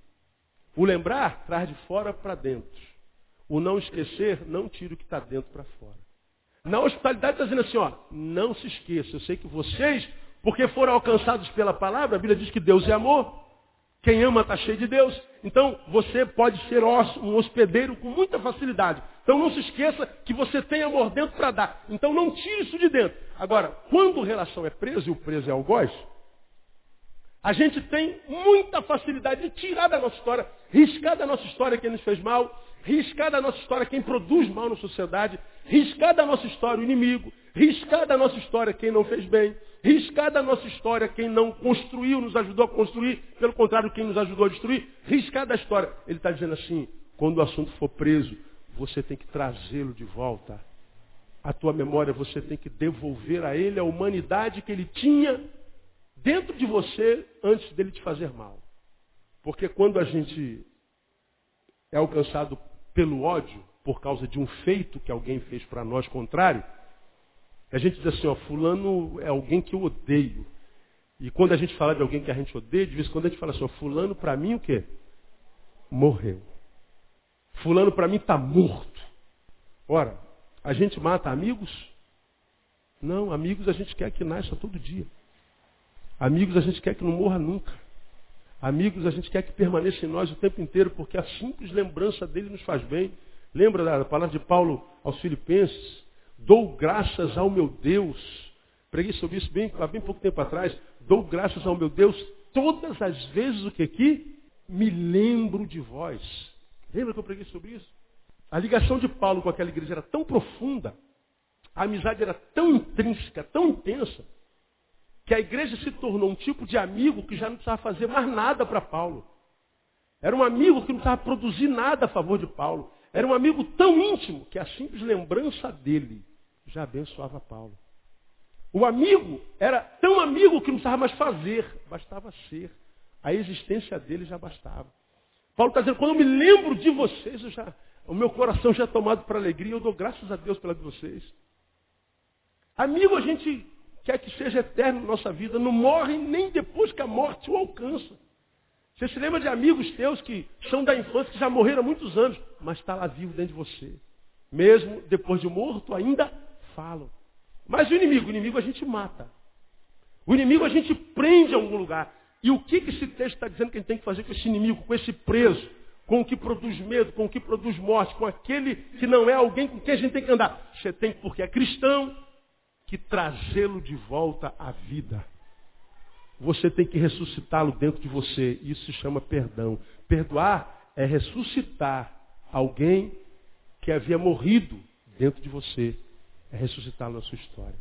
O lembrar traz de fora para dentro. O não esquecer, não tire o que está dentro para fora. Na hospitalidade está dizendo assim, ó, não se esqueça. Eu sei que vocês, porque foram alcançados pela palavra, a Bíblia diz que Deus é amor. Quem ama está cheio de Deus. Então você pode ser um hospedeiro com muita facilidade. Então não se esqueça que você tem amor dentro para dar. Então não tire isso de dentro. Agora, quando relação é preso e o preso é algoz, a gente tem muita facilidade de tirar da nossa história, riscar da nossa história quem nos fez mal, riscar da nossa história quem produz mal na sociedade, riscar da nossa história o inimigo, riscar da nossa história quem não fez bem, riscar da nossa história quem não construiu, nos ajudou a construir, pelo contrário, quem nos ajudou a destruir, riscar da história. Ele está dizendo assim, quando o assunto for preso, você tem que trazê-lo de volta. A tua memória você tem que devolver a ele a humanidade que ele tinha dentro de você antes dele te fazer mal. Porque quando a gente é alcançado pelo ódio, por causa de um feito que alguém fez para nós contrário, a gente diz assim, ó, fulano é alguém que eu odeio. E quando a gente fala de alguém que a gente odeia, de vez em quando a gente fala assim, ó, fulano para mim o quê? Morreu. Fulano para mim está morto. Ora, a gente mata amigos? Não, amigos a gente quer que nasça todo dia. Amigos a gente quer que não morra nunca. Amigos a gente quer que permaneça em nós o tempo inteiro, porque a simples lembrança dele nos faz bem. Lembra da palavra de Paulo aos Filipenses? Dou graças ao meu Deus. Preguei sobre isso bem, há bem pouco tempo atrás. Dou graças ao meu Deus todas as vezes o que aqui? Me lembro de vós. Lembra que eu preguei sobre isso? A ligação de Paulo com aquela igreja era tão profunda, a amizade era tão intrínseca, tão intensa, que a igreja se tornou um tipo de amigo que já não precisava fazer mais nada para Paulo. Era um amigo que não precisava produzir nada a favor de Paulo. Era um amigo tão íntimo que a simples lembrança dele já abençoava Paulo. O amigo era tão amigo que não precisava mais fazer, bastava ser. A existência dele já bastava. Paulo está dizendo, quando eu me lembro de vocês, já, o meu coração já é tomado para alegria, eu dou graças a Deus pela de vocês. Amigo a gente quer que seja eterno na nossa vida, não morre nem depois que a morte o alcança. Você se lembra de amigos teus que são da infância, que já morreram há muitos anos, mas está lá vivo dentro de você. Mesmo depois de morto, ainda falam. Mas o inimigo, o inimigo a gente mata. O inimigo a gente prende em algum lugar. E o que, que esse texto está dizendo que a gente tem que fazer com esse inimigo, com esse preso, com o que produz medo, com o que produz morte, com aquele que não é alguém com quem a gente tem que andar? Você tem, porque é cristão, que trazê-lo de volta à vida. Você tem que ressuscitá-lo dentro de você. Isso se chama perdão. Perdoar é ressuscitar alguém que havia morrido dentro de você. É ressuscitá-lo na sua história.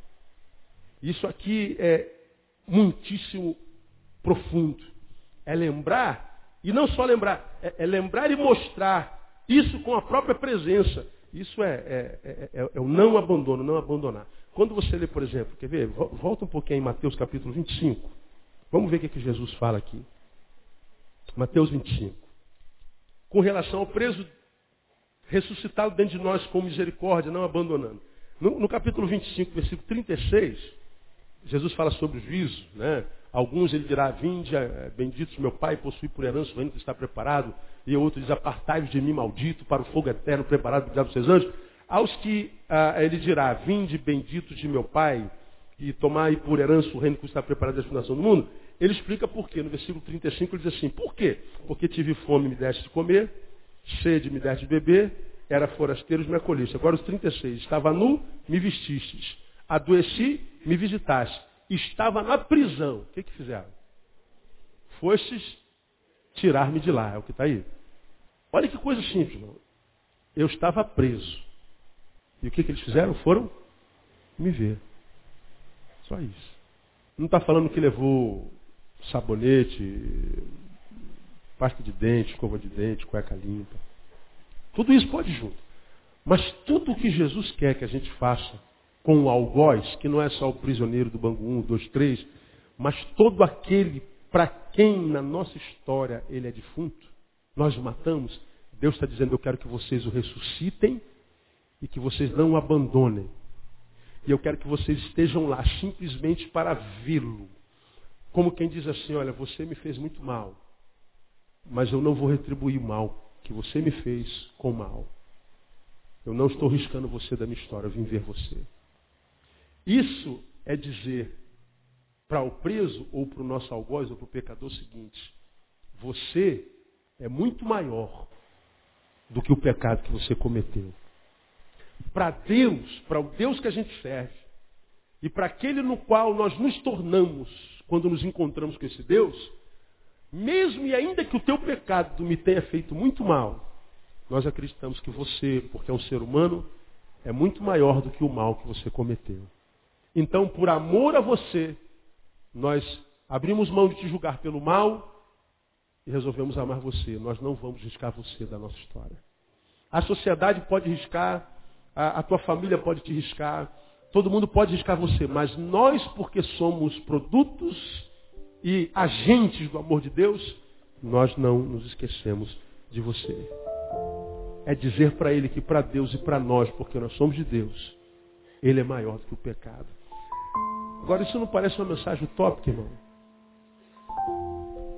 Isso aqui é muitíssimo profundo. É lembrar, e não só lembrar, é, é lembrar e mostrar isso com a própria presença. Isso é, é, é, é, é o não abandono, não abandonar. Quando você lê, por exemplo, quer ver? Volta um pouquinho em Mateus capítulo 25. Vamos ver o que, que Jesus fala aqui. Mateus 25. Com relação ao preso ressuscitado dentro de nós com misericórdia, não abandonando. No, no capítulo 25, versículo 36, Jesus fala sobre o juízo, né? Alguns ele dirá, vinde, eh, benditos meu Pai, possui por herança o reino que está preparado. E outro diz, apartai-vos de mim, maldito, para o fogo eterno preparado para os seus anjos. Aos que ah, ele dirá, vinde benditos de meu Pai, e tomai por herança o reino que está preparado desde a fundação do mundo, ele explica por quê. No versículo 35 ele diz assim, por quê? Porque tive fome, me deste de comer, sede, me deste de beber, era forasteiro, me acolheste. Agora os 36, estava nu, me vestistes, adoeci, me visitaste, estava na prisão. O que que fizeram? Fostes tirar-me de lá, é o que está aí. Olha que coisa simples, irmão. Eu estava preso. E o que, que eles fizeram? Foram me ver. Só isso. Não está falando que levou sabonete, pasta de dente, escova de dente, cueca limpa. Tudo isso pode junto. Mas tudo o que Jesus quer que a gente faça com o algoz, que não é só o prisioneiro do Bangu 1, 2, 3, mas todo aquele para quem na nossa história ele é defunto, nós o matamos, Deus está dizendo, eu quero que vocês o ressuscitem e que vocês não o abandonem. E eu quero que vocês estejam lá simplesmente para vê-lo. Como quem diz assim, olha, você me fez muito mal, mas eu não vou retribuir o mal que você me fez com mal. Eu não estou riscando você da minha história, eu vim ver você. Isso é dizer para o preso, ou para o nosso algoz, ou para o pecador o seguinte: você é muito maior do que o pecado que você cometeu. Para Deus, para o Deus que a gente serve, e para aquele no qual nós nos tornamos quando nos encontramos com esse Deus, mesmo e ainda que o teu pecado me tenha feito muito mal, nós acreditamos que você, porque é um ser humano, é muito maior do que o mal que você cometeu. Então, por amor a você, nós abrimos mão de te julgar pelo mal e resolvemos amar você. Nós não vamos riscar você da nossa história. A sociedade pode riscar, a, a tua família pode te riscar, todo mundo pode riscar você, mas nós, porque somos produtos e agentes do amor de Deus, nós não nos esquecemos de você. É dizer para Ele que para Deus e para nós, porque nós somos de Deus, Ele é maior do que o pecado. Agora, isso não parece uma mensagem utópica, irmão?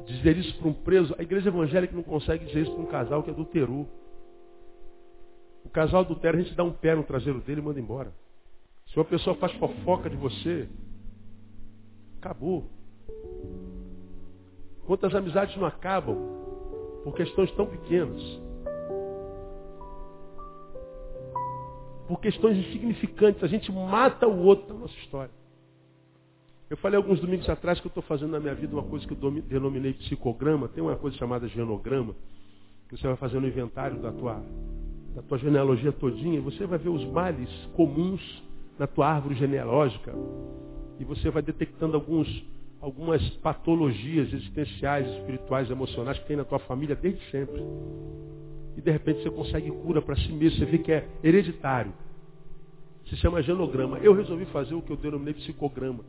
Dizer isso para um preso, a igreja evangélica não consegue dizer isso para um casal que adulterou. O casal adultera, a gente dá um pé no traseiro dele e manda embora. Se uma pessoa faz fofoca de você, acabou. Quantas amizades não acabam por questões tão pequenas? Por questões insignificantes. A gente mata o outro na nossa história. Eu falei alguns domingos atrás que eu estou fazendo na minha vida uma coisa que eu denominei psicograma. Tem uma coisa chamada genograma, que você vai fazendo um inventário da tua, da tua genealogia todinha. Você vai ver os males comuns na tua árvore genealógica. E você vai detectando alguns, algumas patologias existenciais, espirituais, emocionais que tem na tua família desde sempre. E de repente você consegue cura para si mesmo. Você vê que é hereditário. Se chama genograma. Eu resolvi fazer o que eu denominei psicograma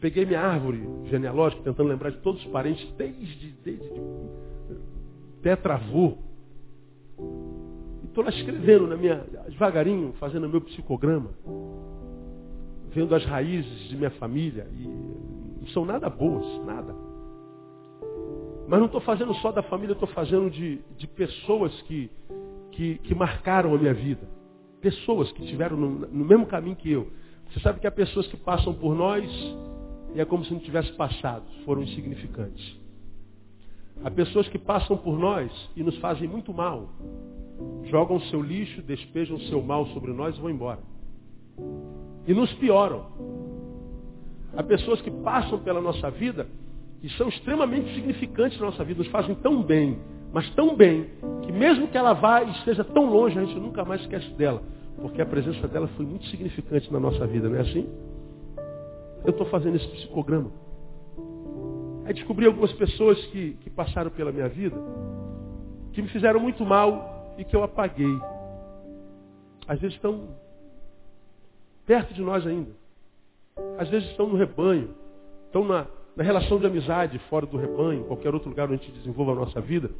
Peguei minha árvore genealógica, tentando lembrar de todos os parentes, desde, desde tetravô. E estou lá escrevendo na minha, devagarinho, fazendo o meu psicograma. Vendo as raízes de minha família. E não são nada boas, nada. Mas não estou fazendo só da família, estou fazendo de, de pessoas que, que, que, marcaram a minha vida. Pessoas que estiveram no, no mesmo caminho que eu. Você sabe que há pessoas que passam por nós e é como se não tivesse passado, foram insignificantes. Há pessoas que passam por nós e nos fazem muito mal. Jogam seu lixo, despejam seu mal sobre nós e vão embora. E nos pioram. Há pessoas que passam pela nossa vida e são extremamente significantes na nossa vida, nos fazem tão bem, mas tão bem, que mesmo que ela vá e esteja tão longe, a gente nunca mais esquece dela, porque a presença dela foi muito significante na nossa vida, não é assim? eu estou fazendo esse psicograma. Aí descobri algumas pessoas que, que passaram pela minha vida, que me fizeram muito mal e que eu apaguei. Às vezes estão perto de nós ainda. Às vezes estão no rebanho, estão na, na relação de amizade fora do rebanho, qualquer outro lugar onde a gente desenvolva a nossa vida.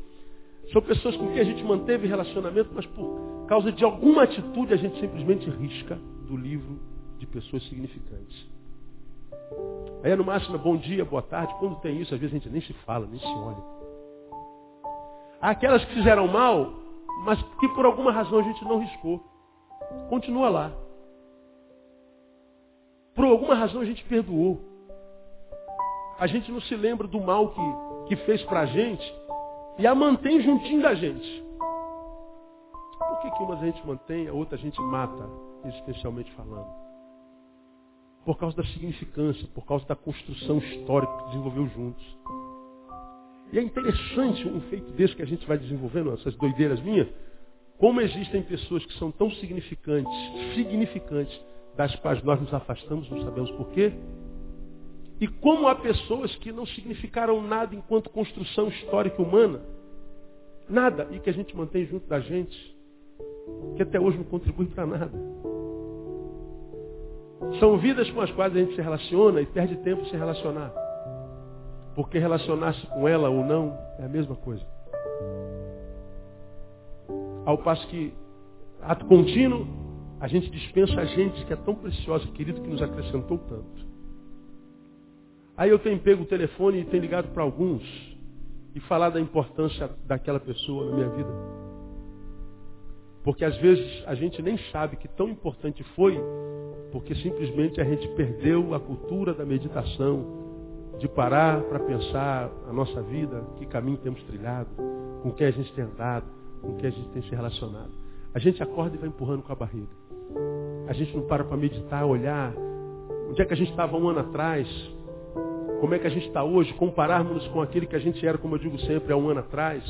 São pessoas com quem a gente manteve relacionamento, mas por causa de alguma atitude a gente simplesmente risca do livro de pessoas significantes. Aí no máximo é bom dia, boa tarde. Quando tem isso, às vezes a gente nem se fala, nem se olha. Há aquelas que fizeram mal, mas que por alguma razão a gente não riscou. Continua lá. Por alguma razão a gente perdoou. A gente não se lembra do mal que, que fez para a gente e a mantém juntinho da gente. Por que, que uma a gente mantém, a outra a gente mata, especialmente falando? por causa da significância, por causa da construção histórica que desenvolveu juntos. E é interessante um feito desse que a gente vai desenvolvendo, essas doideiras minhas, como existem pessoas que são tão significantes, significantes, das quais nós nos afastamos, não sabemos porquê. E como há pessoas que não significaram nada enquanto construção histórica humana, nada, e que a gente mantém junto da gente, que até hoje não contribui para nada. São vidas com as quais a gente se relaciona e perde tempo se relacionar. Porque relacionar-se com ela ou não é a mesma coisa. Ao passo que, ato contínuo, a gente dispensa a gente que é tão preciosa, querido, que nos acrescentou tanto. Aí eu tenho pego o telefone e tenho ligado para alguns e falar da importância daquela pessoa na minha vida. Porque às vezes a gente nem sabe que tão importante foi, porque simplesmente a gente perdeu a cultura da meditação, de parar para pensar a nossa vida, que caminho temos trilhado, com quem a gente tem andado, com quem a gente tem se relacionado. A gente acorda e vai empurrando com a barriga. A gente não para para meditar, olhar onde é que a gente estava um ano atrás, como é que a gente está hoje, compararmos com aquele que a gente era, como eu digo sempre, há um ano atrás.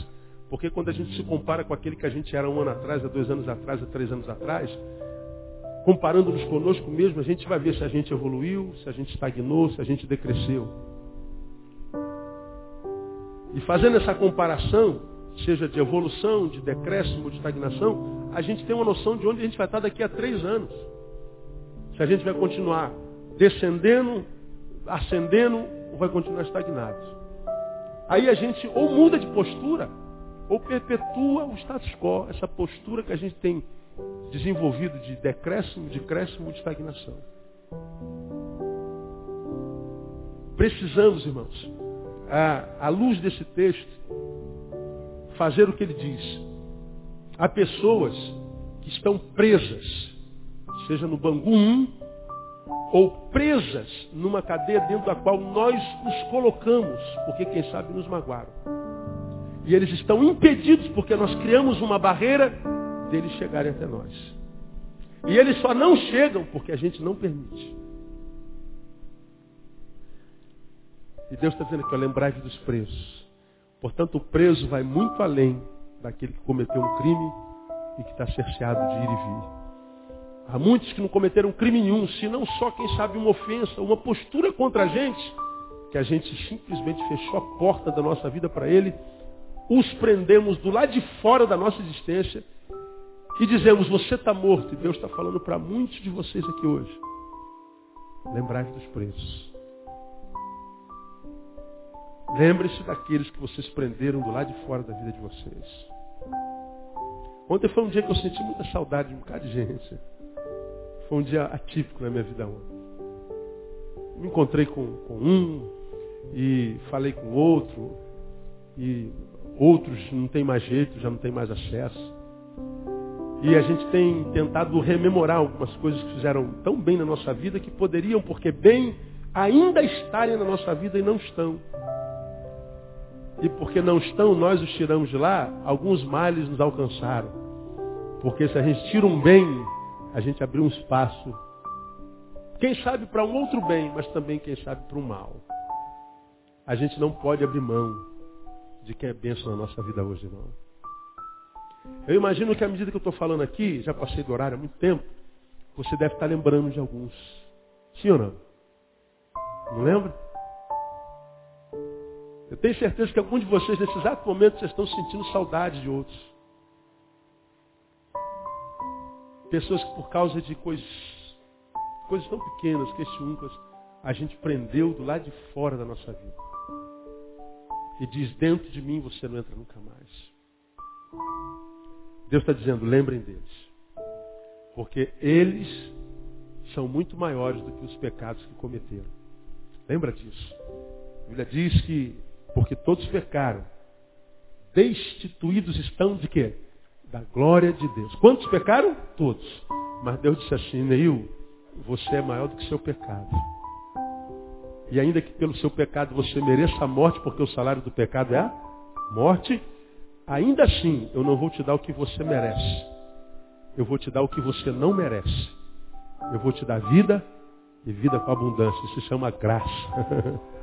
Porque quando a gente se compara com aquele que a gente era um ano atrás, há dois anos atrás, há três anos atrás, comparando-nos conosco mesmo, a gente vai ver se a gente evoluiu, se a gente estagnou, se a gente decresceu. E fazendo essa comparação, seja de evolução, de decréscimo, de estagnação, a gente tem uma noção de onde a gente vai estar daqui a três anos. Se a gente vai continuar descendendo, ascendendo, ou vai continuar estagnado. Aí a gente ou muda de postura, ou perpetua o status quo, essa postura que a gente tem desenvolvido de decréscimo, de crescimento, de estagnação. Precisamos, irmãos, à, à luz desse texto, fazer o que ele diz. Há pessoas que estão presas, seja no Bangu 1, ou presas numa cadeia dentro da qual nós nos colocamos, porque quem sabe nos magoaram. E eles estão impedidos porque nós criamos uma barreira deles chegarem até nós. E eles só não chegam porque a gente não permite. E Deus está dizendo aqui, lembrai-vos dos presos. Portanto, o preso vai muito além daquele que cometeu um crime e que está cerceado de ir e vir. Há muitos que não cometeram crime nenhum, senão só, quem sabe, uma ofensa, uma postura contra a gente, que a gente simplesmente fechou a porta da nossa vida para ele, os prendemos do lado de fora da nossa existência e dizemos, você está morto. E Deus está falando para muitos de vocês aqui hoje. Lembrai-vos dos presos. Lembre-se daqueles que vocês prenderam do lado de fora da vida de vocês. Ontem foi um dia que eu senti muita saudade de um bocado de gente. Foi um dia atípico na minha vida ontem. Me encontrei com, com um e falei com outro. E outros não tem mais jeito, já não tem mais acesso. E a gente tem tentado rememorar algumas coisas que fizeram tão bem na nossa vida que poderiam, porque bem, ainda estarem na nossa vida e não estão. E porque não estão, nós os tiramos de lá, alguns males nos alcançaram. Porque se a gente tira um bem, a gente abriu um espaço. Quem sabe para um outro bem, mas também, quem sabe, para um mal. A gente não pode abrir mão de quem é bênção na nossa vida hoje, não. Eu imagino que à medida que eu estou falando aqui, já passei do horário há muito tempo, você deve estar lembrando de alguns. Sim ou não? Não lembra? Tenho certeza que alguns de vocês, nesse exato momento, vocês estão sentindo saudade de outros. Pessoas que por causa de coisas, coisas tão pequenas, questiúnicas, a gente prendeu do lado de fora da nossa vida. E diz, dentro de mim você não entra nunca mais. Deus está dizendo, lembrem deles. Porque eles são muito maiores do que os pecados que cometeram. Lembra disso. A Bíblia diz que porque todos pecaram. Destituídos estão de quê? Da glória de Deus. Quantos pecaram? Todos. Mas Deus disse assim, Neil, você é maior do que seu pecado. E ainda que pelo seu pecado você mereça a morte, porque o salário do pecado é a morte, ainda assim eu não vou te dar o que você merece. Eu vou te dar o que você não merece. Eu vou te dar vida e vida com abundância. Isso se chama graça. *laughs*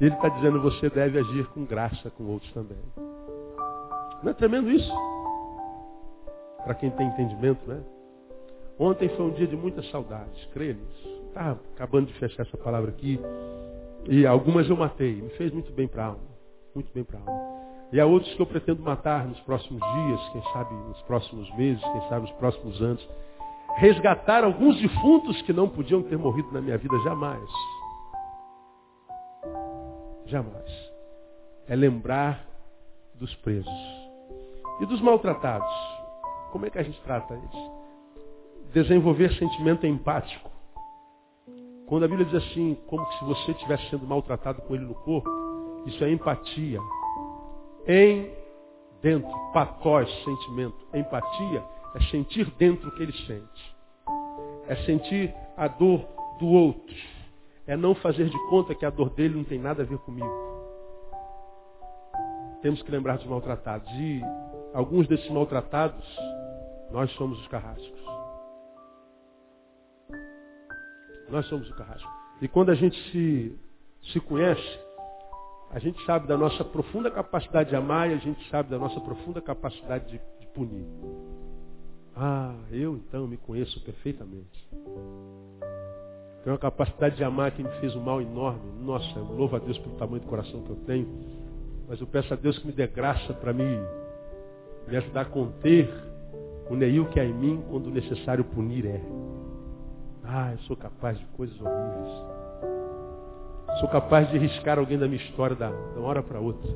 Ele está dizendo, você deve agir com graça com outros também. Não é tremendo isso? Para quem tem entendimento, né? Ontem foi um dia de muitas saudades, creia nisso. Estava acabando de fechar essa palavra aqui. E algumas eu matei. Me fez muito bem para a alma. Muito bem para a alma. E há outros que eu pretendo matar nos próximos dias, quem sabe nos próximos meses, quem sabe nos próximos anos. resgatar alguns defuntos que não podiam ter morrido na minha vida jamais. Jamais. É lembrar dos presos. E dos maltratados. Como é que a gente trata eles? Desenvolver sentimento empático. Quando a Bíblia diz assim, como se você estivesse sendo maltratado com ele no corpo, isso é empatia. Em dentro, patós, sentimento. Empatia é sentir dentro o que ele sente. É sentir a dor do outro. É não fazer de conta que a dor dele não tem nada a ver comigo. Temos que lembrar dos maltratados. E alguns desses maltratados, nós somos os carrascos. Nós somos o carrasco. E quando a gente se, se conhece, a gente sabe da nossa profunda capacidade de amar e a gente sabe da nossa profunda capacidade de, de punir. Ah, eu então me conheço perfeitamente. Tenho uma capacidade de amar que me fez um mal enorme. Nossa, eu louvo a Deus pelo tamanho do coração que eu tenho. Mas eu peço a Deus que me dê graça para me, me ajudar a conter o Neil que há em mim quando necessário punir é. Ah, eu sou capaz de coisas horríveis. Sou capaz de riscar alguém da minha história da, de uma hora para outra.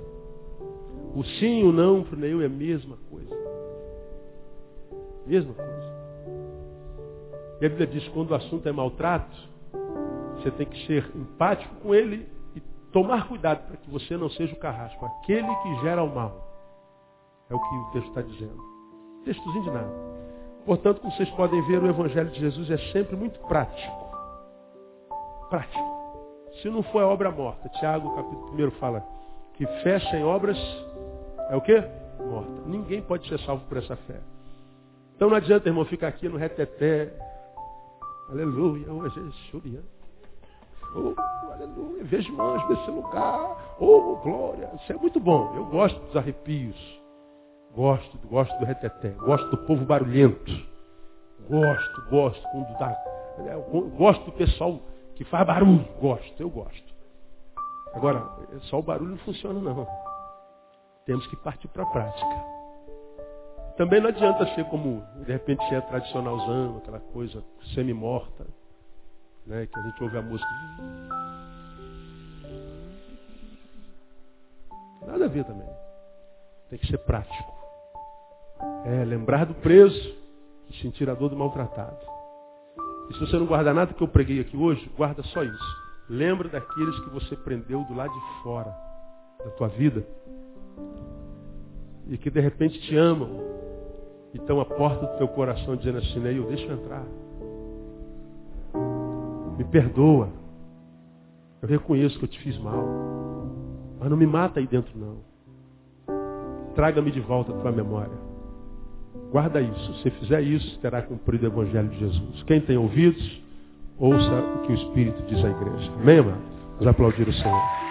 O sim e o não para o Neil é a mesma coisa. Mesma coisa. E a Bíblia diz quando o assunto é maltrato, você tem que ser empático com ele e tomar cuidado para que você não seja o carrasco. Aquele que gera o mal. É o que o texto está dizendo. Textozinho de nada. Portanto, como vocês podem ver, o Evangelho de Jesus é sempre muito prático. Prático. Se não for a obra morta, Tiago, capítulo 1 fala que fé sem obras é o quê? Morta. Ninguém pode ser salvo por essa fé. Então não adianta, irmão, ficar aqui no reteté. Aleluia, hoje é. Oh, aleluia, vejo anjos nesse lugar. Oh, glória. Isso é muito bom. Eu gosto dos arrepios. Gosto, gosto do reteté, gosto do povo barulhento. Gosto, gosto quando dá. Gosto do pessoal que faz barulho. Gosto, eu gosto. Agora, só o barulho não funciona não. Temos que partir para a prática. Também não adianta ser como, de repente, é tradicionalzão, aquela coisa semi-morta, né, que a gente ouve a música. Nada a ver também. Tem que ser prático. É lembrar do preso e sentir a dor do maltratado. E se você não guarda nada que eu preguei aqui hoje, guarda só isso. Lembra daqueles que você prendeu do lado de fora da tua vida e que de repente te amam e estão à porta do teu coração dizendo assim, deixa eu entrar. Perdoa. Eu reconheço que eu te fiz mal. Mas não me mata aí dentro não. Traga-me de volta a tua memória. Guarda isso. Se fizer isso, terá cumprido o Evangelho de Jesus. Quem tem ouvidos, ouça o que o Espírito diz à igreja. Amém, mano? Vamos aplaudir o Senhor.